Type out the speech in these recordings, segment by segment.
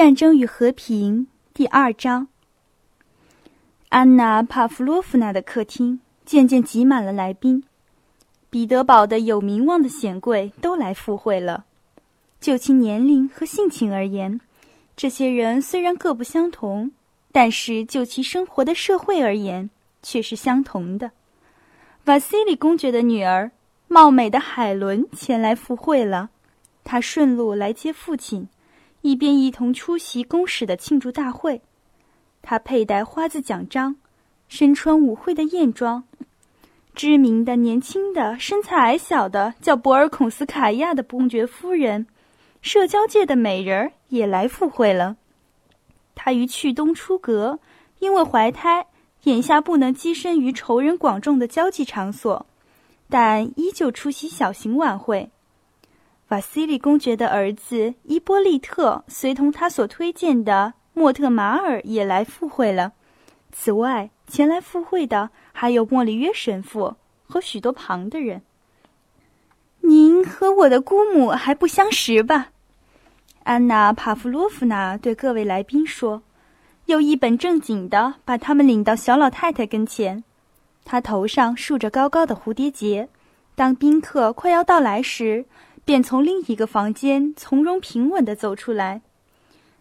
战争与和平第二章。安娜·帕夫洛夫娜的客厅渐渐挤满了来宾，彼得堡的有名望的显贵都来赴会了。就其年龄和性情而言，这些人虽然各不相同，但是就其生活的社会而言，却是相同的。瓦西里公爵的女儿，貌美的海伦前来赴会了，她顺路来接父亲。一边一同出席公使的庆祝大会，他佩戴花字奖章，身穿舞会的艳装。知名的年轻的、身材矮小的叫博尔孔斯卡亚的公爵夫人，社交界的美人儿也来赴会了。他于去冬出阁，因为怀胎，眼下不能跻身于仇人广众的交际场所，但依旧出席小型晚会。瓦西里公爵的儿子伊波利特随同他所推荐的莫特马尔也来赴会了。此外，前来赴会的还有莫里约神父和许多旁的人。您和我的姑母还不相识吧？安娜·帕夫洛夫娜对各位来宾说，又一本正经地把他们领到小老太太跟前。她头上竖着高高的蝴蝶结。当宾客快要到来时。便从另一个房间从容平稳地走出来。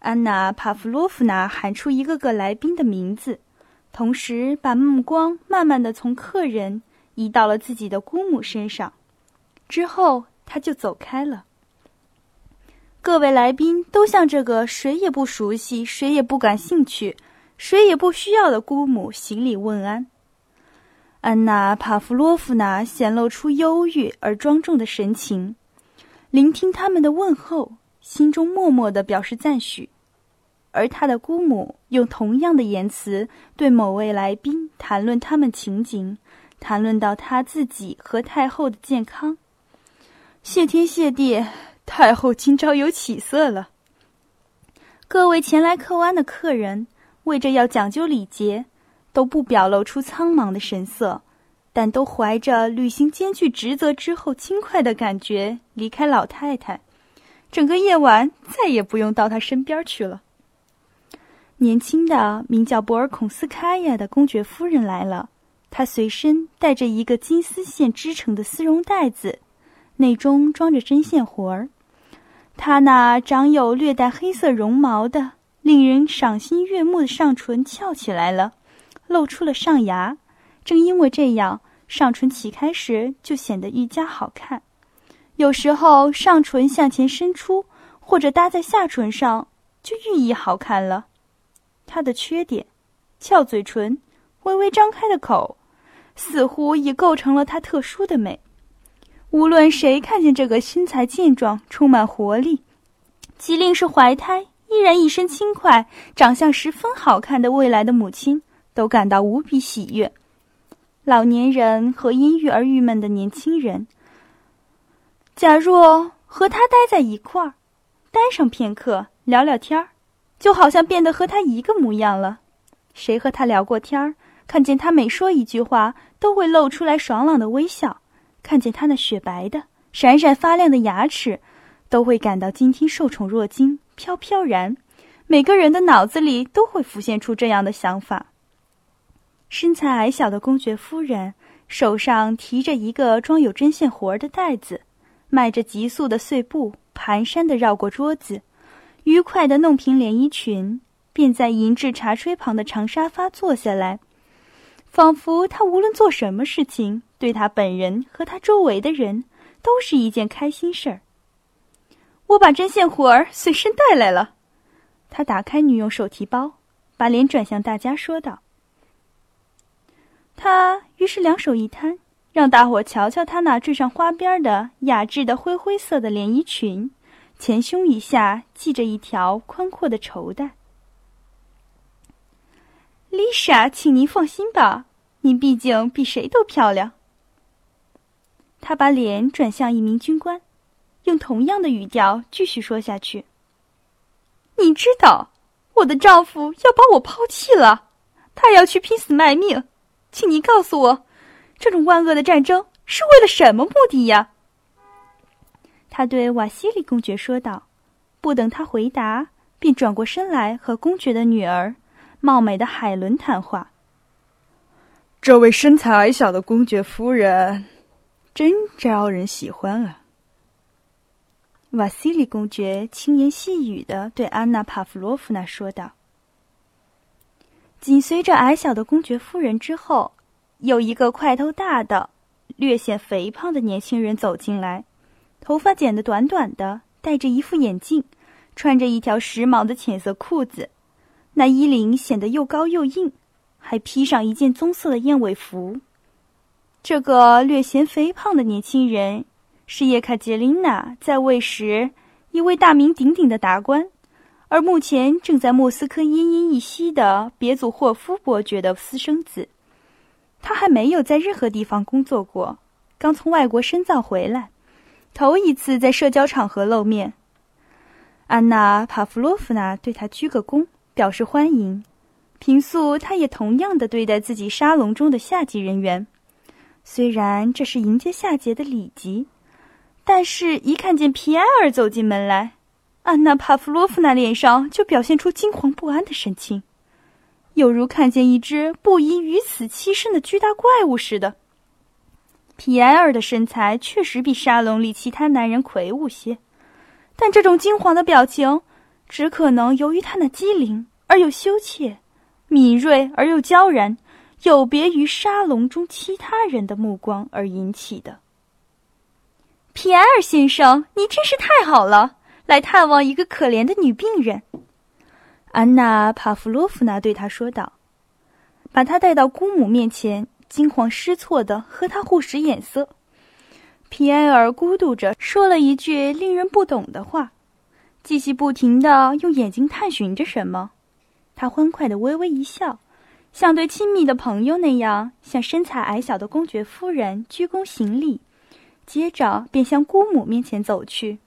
安娜·帕夫洛夫娜喊出一个个来宾的名字，同时把目光慢慢地从客人移到了自己的姑母身上。之后，他就走开了。各位来宾都向这个谁也不熟悉、谁也不感兴趣、谁也不需要的姑母行礼问安。安娜·帕夫洛夫娜显露出忧郁而庄重的神情。聆听他们的问候，心中默默的表示赞许，而他的姑母用同样的言辞对某位来宾谈论他们情景，谈论到他自己和太后的健康。谢天谢地，太后今朝有起色了。各位前来客湾的客人，为着要讲究礼节，都不表露出苍茫的神色。但都怀着履行艰巨职责之后轻快的感觉离开老太太，整个夜晚再也不用到她身边去了。年轻的名叫博尔孔斯卡娅的公爵夫人来了，她随身带着一个金丝线织成的丝绒袋子，内中装着针线活儿。她那长有略带黑色绒毛的、令人赏心悦目的上唇翘起来了，露出了上牙。正因为这样，上唇起开时就显得愈加好看。有时候上唇向前伸出，或者搭在下唇上，就愈意好看了。它的缺点，翘嘴唇、微微张开的口，似乎已构成了它特殊的美。无论谁看见这个身材健壮、充满活力，即令是怀胎依然一身轻快、长相十分好看的未来的母亲，都感到无比喜悦。老年人和因郁而郁闷的年轻人，假若和他待在一块儿，待上片刻聊聊天儿，就好像变得和他一个模样了。谁和他聊过天儿，看见他每说一句话，都会露出来爽朗的微笑；看见他那雪白的、闪闪发亮的牙齿，都会感到今天受宠若惊、飘飘然。每个人的脑子里都会浮现出这样的想法。身材矮小的公爵夫人手上提着一个装有针线活儿的袋子，迈着急速的碎步，蹒跚地绕过桌子，愉快地弄平连衣裙，便在银质茶炊旁的长沙发坐下来，仿佛他无论做什么事情，对他本人和他周围的人都是一件开心事儿。我把针线活儿随身带来了。他打开女用手提包，把脸转向大家，说道。他于是两手一摊，让大伙瞧瞧他那缀上花边的雅致的灰灰色的连衣裙，前胸以下系着一条宽阔的绸带。丽莎，请您放心吧，您毕竟比谁都漂亮。他把脸转向一名军官，用同样的语调继续说下去：“你知道，我的丈夫要把我抛弃了，他要去拼死卖命。”请您告诉我，这种万恶的战争是为了什么目的呀？他对瓦西里公爵说道。不等他回答，便转过身来和公爵的女儿，貌美的海伦谈话。这位身材矮小的公爵夫人，真招人喜欢啊！瓦西里公爵轻言细语的对安娜·帕夫洛夫娜说道。紧随着矮小的公爵夫人之后，有一个块头大的、略显肥胖的年轻人走进来，头发剪得短短的，戴着一副眼镜，穿着一条时髦的浅色裤子，那衣领显得又高又硬。还披上一件棕色的燕尾服。这个略显肥胖的年轻人是叶卡捷琳娜在位时一位大名鼎鼎的达官，而目前正在莫斯科奄奄一息的别祖霍夫伯爵的私生子。他还没有在任何地方工作过，刚从外国深造回来，头一次在社交场合露面。安娜·帕夫洛夫娜对他鞠个躬，表示欢迎。平素，他也同样的对待自己沙龙中的下级人员，虽然这是迎接下节的礼节，但是一看见皮埃尔走进门来，安娜·帕夫洛夫娜脸上就表现出惊惶不安的神情，犹如看见一只不宜于此栖身的巨大怪物似的。皮埃尔的身材确实比沙龙里其他男人魁梧些，但这种惊惶的表情，只可能由于他那机灵而又羞怯。敏锐而又娇然，有别于沙龙中其他人的目光而引起的。皮埃尔先生，你真是太好了，来探望一个可怜的女病人。安娜·帕夫洛夫娜对他说道，把他带到姑母面前，惊慌失措的和他互使眼色。皮埃尔咕嘟着说了一句令人不懂的话，继续不停的用眼睛探寻着什么。他欢快的微微一笑，像对亲密的朋友那样向身材矮小的公爵夫人鞠躬行礼，接着便向姑母面前走去。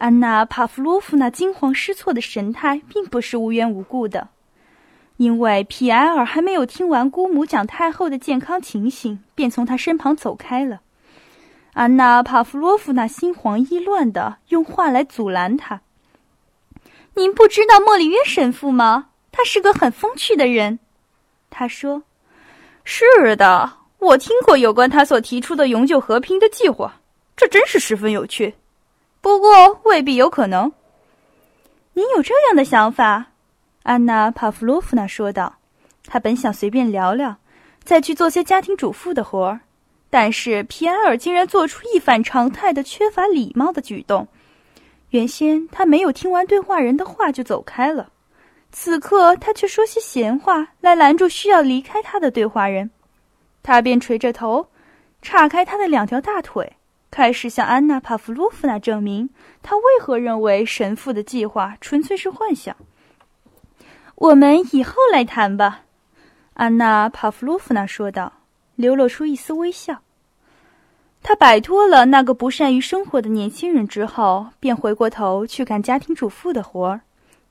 安娜·帕夫洛夫娜惊慌失措的神态并不是无缘无故的，因为皮埃尔还没有听完姑母讲太后的健康情形，便从他身旁走开了。安娜·帕夫洛夫娜心慌意乱的用话来阻拦他：“您不知道莫里约神父吗？”他是个很风趣的人，他说：“是的，我听过有关他所提出的永久和平的计划，这真是十分有趣。不过未必有可能。”您有这样的想法？”安娜·帕夫洛夫娜说道。他本想随便聊聊，再去做些家庭主妇的活儿，但是皮埃尔竟然做出一反常态的缺乏礼貌的举动。原先他没有听完对话人的话就走开了。此刻，他却说些闲话来拦住需要离开他的对话人，他便垂着头，岔开他的两条大腿，开始向安娜·帕夫洛夫娜证明他为何认为神父的计划纯粹是幻想。我们以后来谈吧，安娜·帕夫洛夫娜说道，流露出一丝微笑。他摆脱了那个不善于生活的年轻人之后，便回过头去干家庭主妇的活儿。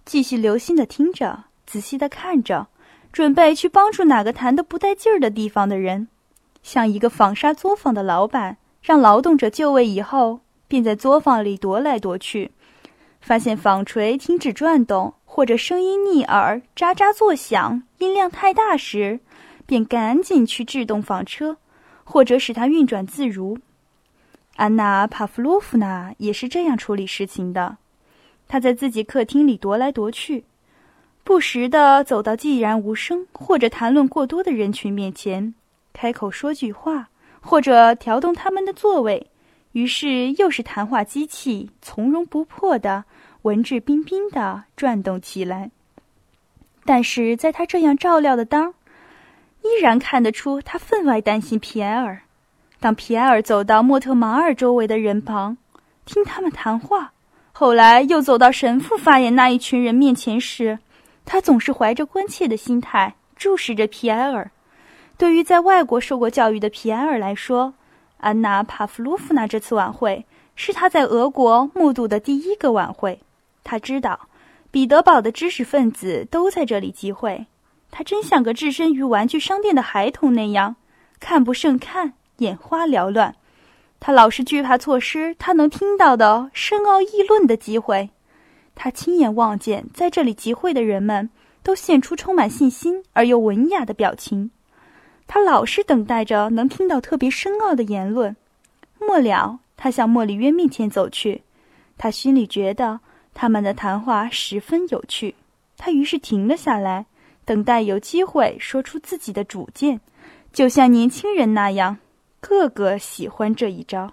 继续留心的听着，仔细的看着，准备去帮助哪个谈得不带劲儿的地方的人，像一个纺纱作坊的老板，让劳动者就位以后，便在作坊里踱来踱去，发现纺锤停止转动或者声音逆耳、喳喳作响、音量太大时，便赶紧去制动纺车，或者使它运转自如。安娜·帕夫洛夫娜也是这样处理事情的。她在自己客厅里踱来踱去，不时地走到寂然无声或者谈论过多的人群面前，开口说句话，或者调动他们的座位。于是又是谈话机器从容不迫的、文质彬彬的转动起来。但是在他这样照料的当，依然看得出他分外担心皮埃尔。当皮埃尔走到莫特马尔周围的人旁，听他们谈话。后来又走到神父发言那一群人面前时，他总是怀着关切的心态注视着皮埃尔。对于在外国受过教育的皮埃尔来说，安娜·帕夫洛夫娜这次晚会是他在俄国目睹的第一个晚会。他知道，彼得堡的知识分子都在这里集会。他真像个置身于玩具商店的孩童那样，看不胜看，眼花缭乱。他老是惧怕错失他能听到的深奥议论的机会，他亲眼望见在这里集会的人们都现出充满信心而又文雅的表情。他老是等待着能听到特别深奥的言论。末了，他向莫里约面前走去，他心里觉得他们的谈话十分有趣。他于是停了下来，等待有机会说出自己的主见，就像年轻人那样，个个喜欢这一招。